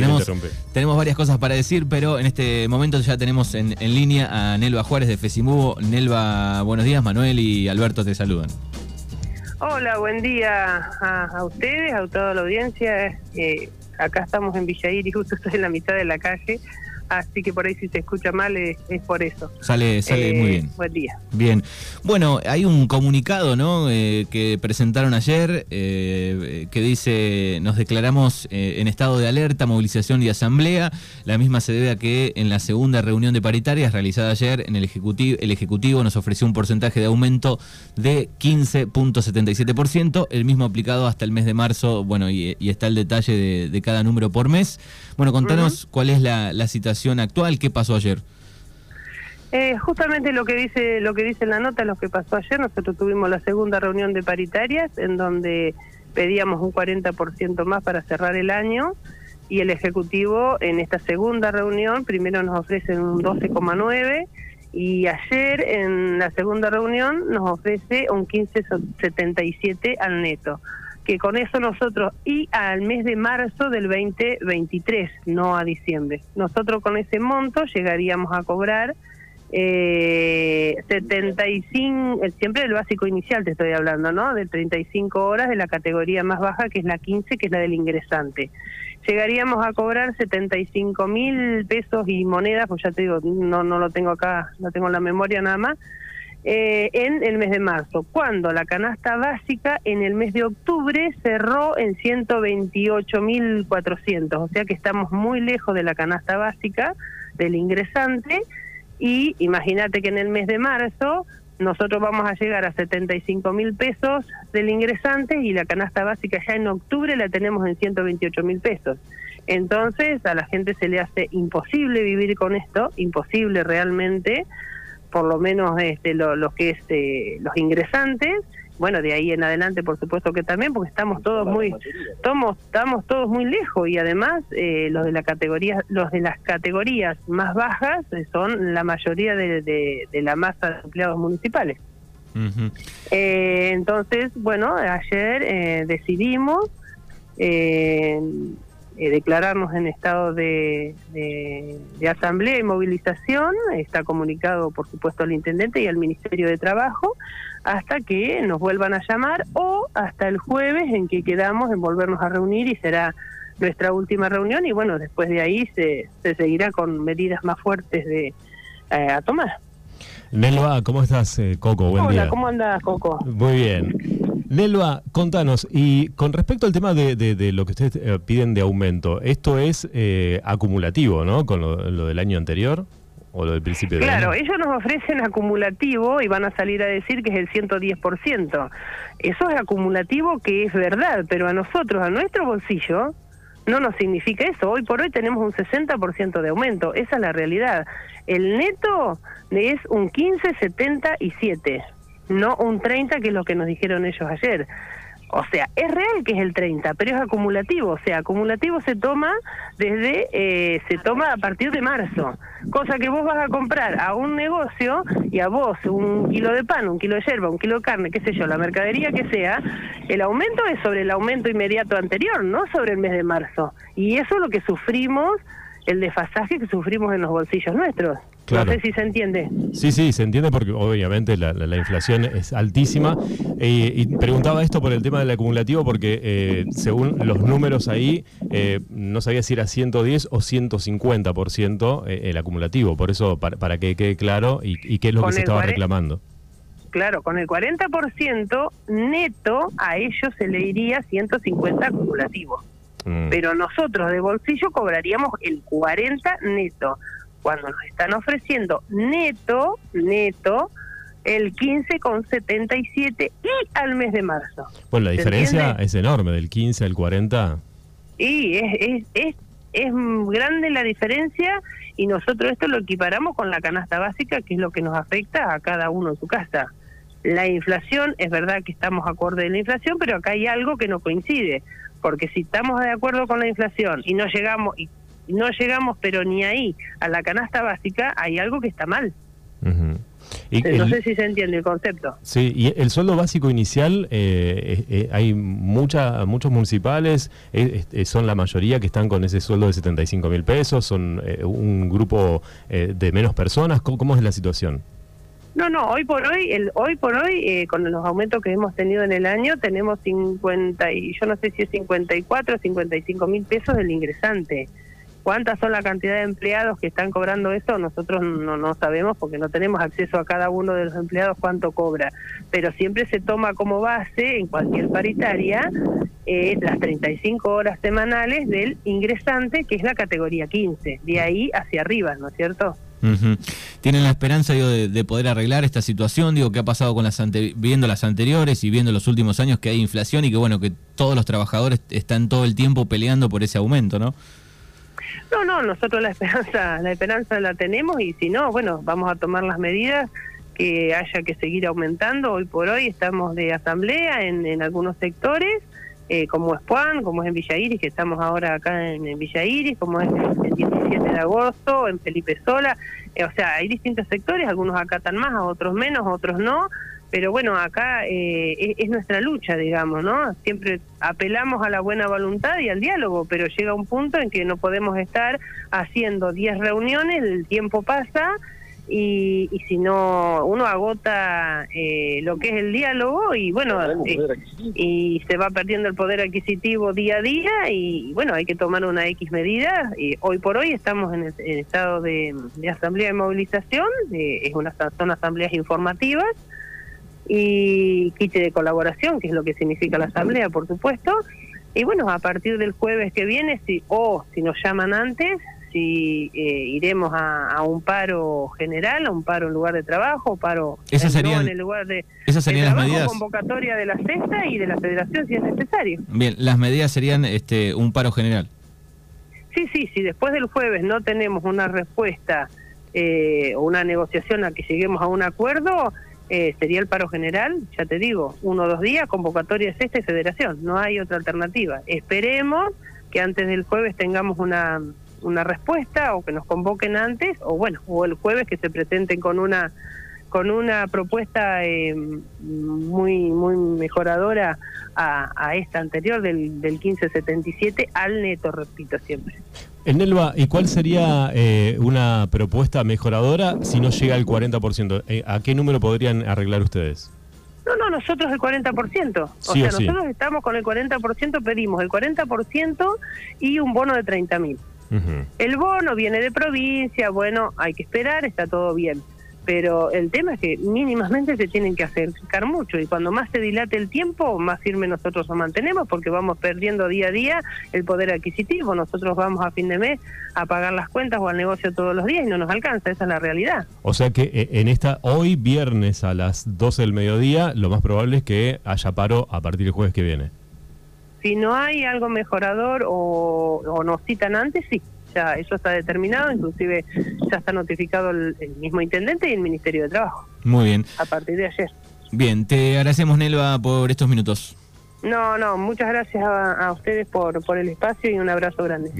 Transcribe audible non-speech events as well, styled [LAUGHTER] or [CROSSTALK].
tenemos, tenemos varias cosas para decir, pero en este momento ya tenemos en, línea a Nelva Juárez de Fesimubo. Nelva, buenos días. Manuel y Alberto te saludan. Hola, buen día a, ustedes, a toda la audiencia. Eh, acá estamos en Villair y [LAUGHS] justo estoy en la mitad de la calle así que por ahí si se escucha mal es, por eso. Sale, sale muy eh, bien. Buen día. Bien. Bueno, hay un comunicado ¿no? Eh, que presentaron ayer eh, que dice, nos declaramos en estado de alerta, movilización y asamblea. La misma se debe a que en la segunda reunión de paritarias realizada ayer en el Ejecutivo, el Ejecutivo nos ofreció un porcentaje de aumento de 15.77%, el mismo aplicado hasta el mes de marzo, bueno, y, está el detalle de, cada número por mes. Bueno, contanos cuál es la, la situación actual? ¿Qué pasó ayer? Eh, justamente lo que dice lo que dice la nota, lo que pasó ayer, nosotros tuvimos la segunda reunión de paritarias en donde pedíamos un 40% más para cerrar el año y el Ejecutivo en esta segunda reunión primero nos ofrece un 12,9 y ayer en la segunda reunión nos ofrece un 15,77 al neto que con eso nosotros, y al mes de marzo del 2023, no a diciembre, nosotros con ese monto llegaríamos a cobrar eh, 75, siempre el básico inicial te estoy hablando, ¿no? De 35 horas de la categoría más baja, que es la 15, que es la del ingresante. Llegaríamos a cobrar 75 mil pesos y monedas, pues ya te digo, no, no lo tengo acá, no tengo en la memoria nada más, eh, en el mes de marzo, cuando la canasta básica en el mes de octubre cerró en 128.400, o sea que estamos muy lejos de la canasta básica del ingresante y imagínate que en el mes de marzo nosotros vamos a llegar a 75 mil pesos del ingresante y la canasta básica ya en octubre la tenemos en 128 mil pesos. Entonces a la gente se le hace imposible vivir con esto, imposible realmente por lo menos este, lo, que es eh, los ingresantes. Bueno de ahí en adelante por supuesto que también porque estamos todos muy estamos, estamos todos muy lejos. Y además eh, los de la categoría los de las categorías más bajas eh, son la mayoría de, de, la masa de empleados municipales. Entonces bueno ayer decidimos eh, declararnos en estado de, asamblea y movilización, está comunicado por supuesto al intendente y al Ministerio de Trabajo, hasta que nos vuelvan a llamar o hasta el jueves en que quedamos en volvernos a reunir y será nuestra última reunión y bueno, después de ahí se, seguirá con medidas más fuertes de eh, a tomar. Nelva, ¿cómo estás, eh, Coco? Buen Hola, ¿cómo andas, Coco? Muy bien. Nelva, contanos, y con respecto al tema de, lo que ustedes eh, piden de aumento, ¿esto es eh, acumulativo, ¿no? Con lo, del año anterior o lo del principio del Claro, ellos nos ofrecen acumulativo y van a salir a decir que es el 110%. Eso es acumulativo que es verdad, pero a nosotros, a nuestro bolsillo, no nos significa eso. Hoy por hoy tenemos un 60% de aumento, esa es la realidad. El neto es un 15,77 no un 30 que es lo que nos dijeron ellos ayer. O sea, es real que es el 30, pero es acumulativo. O sea, acumulativo se toma desde, eh, se toma a partir de marzo. Cosa que vos vas a comprar a un negocio y a vos un kilo de pan, un kilo de yerba, un kilo de carne, qué sé yo, la mercadería que sea, el aumento es sobre el aumento inmediato anterior, no sobre el mes de marzo. Y eso es lo que sufrimos, el desfasaje que sufrimos en los bolsillos nuestros. No sé si se entiende. Sí, sí, se entiende porque obviamente la, inflación es altísima. Eh, y preguntaba esto por el tema del acumulativo porque eh, según los números ahí, eh, no sabía si era 110 o 150% el acumulativo. Por eso, para, que quede claro y, qué es lo que se estaba reclamando. Claro, con el 40% neto a ellos se le iría 150 acumulativo. Mm. Pero nosotros de bolsillo cobraríamos el 40 neto cuando nos están ofreciendo neto, neto, el 15,77 y al mes de marzo. Bueno, la diferencia es enorme, del 15 al 40. Y es, es, es, es grande la diferencia y nosotros esto lo equiparamos con la canasta básica, que es lo que nos afecta a cada uno en su casa. La inflación, es verdad que estamos acorde de la inflación, pero acá hay algo que no coincide, porque si estamos de acuerdo con la inflación y no llegamos, y no llegamos pero ni ahí a la canasta básica, hay algo que está mal. Y no sé si se entiende el concepto. Sí, y el sueldo básico inicial, eh, eh, hay mucha, muchos municipales, son la mayoría que están con ese sueldo de 75 mil pesos, son un grupo de menos personas. ¿Cómo, es la situación? No, no, hoy por hoy, el, hoy por hoy, con los aumentos que hemos tenido en el año, tenemos 50, y yo no sé si es 54 o 55 mil pesos del ingresante. ¿Cuántas son la cantidad de empleados que están cobrando eso? Nosotros no, no sabemos porque no tenemos acceso a cada uno de los empleados cuánto cobra, pero siempre se toma como base en cualquier paritaria eh, las 35 horas semanales del ingresante, que es la categoría 15, de ahí hacia arriba, ¿no es cierto? ¿Tienen la esperanza de, poder arreglar esta situación? Digo, ¿qué ha pasado con las viendo las anteriores y viendo los últimos años que hay inflación y que bueno, que todos los trabajadores están todo el tiempo peleando por ese aumento, ¿no? No, no, nosotros la esperanza, la esperanza la tenemos y si no, bueno, vamos a tomar las medidas que haya que seguir aumentando. Hoy por hoy estamos de asamblea en, en algunos sectores, eh, como es Juan, como es en Villa Iris, que estamos ahora acá en, Villa Iris, como es el 17 de agosto, en Felipe Sola. Eh, o sea, hay distintos sectores, algunos acatan más, otros menos, otros no pero bueno, acá eh, es, nuestra lucha, digamos, ¿no? Siempre apelamos a la buena voluntad y al diálogo, pero llega un punto en que no podemos estar haciendo 10 reuniones, el tiempo pasa y, y si no, uno agota eh, lo que es el diálogo y bueno, eh, y se va perdiendo el poder adquisitivo día a día y bueno, hay que tomar una X medida. Y hoy por hoy estamos en, el, estado de, asamblea de movilización, es una, son asambleas informativas y kit de colaboración, que es lo que significa la asamblea, por supuesto. Y bueno, a partir del jueves que viene, si o si nos llaman antes, si eh, iremos a, un paro general, a un paro en lugar de trabajo, paro en el lugar de, esas serían las medidas. convocatoria de la cesta y de la federación si es necesario. Bien, las medidas serían este un paro general. Sí, sí, si después del jueves no tenemos una respuesta eh, o una negociación a que lleguemos a un acuerdo, eh, sería el paro general, ya te digo, uno o dos días, convocatoria es esta y federación, no hay otra alternativa. Esperemos que antes del jueves tengamos una, una respuesta o que nos convoquen antes, o bueno, o el jueves que se presenten con una con una propuesta eh, muy muy mejoradora a, a esta anterior del, del 1577 al neto, repito siempre. En Nelva, ¿y cuál sería eh, una propuesta mejoradora si no llega al 40%? Eh, ¿A qué número podrían arreglar ustedes? No, no, nosotros el 40%. O sea, nosotros estamos con el 40%, pedimos el 40% y un bono de 30 mil. El bono viene de provincia, bueno, hay que esperar, está todo bien pero el tema es que mínimamente se tienen que acercar mucho y cuando más se dilate el tiempo, más firme nosotros lo mantenemos porque vamos perdiendo día a día el poder adquisitivo. Nosotros vamos a fin de mes a pagar las cuentas o al negocio todos los días y no nos alcanza, esa es la realidad. O sea que eh, en esta, hoy viernes a las 12 del mediodía, lo más probable es que haya paro a partir del jueves que viene. Si no hay algo mejorador o, o nos citan antes, sí ya eso está determinado, inclusive ya está notificado el, mismo intendente y el Ministerio de Trabajo. Muy bien. A partir de ayer. Bien, te agradecemos Nelva por estos minutos. No, no, muchas gracias a, a ustedes por, por el espacio y un abrazo grande.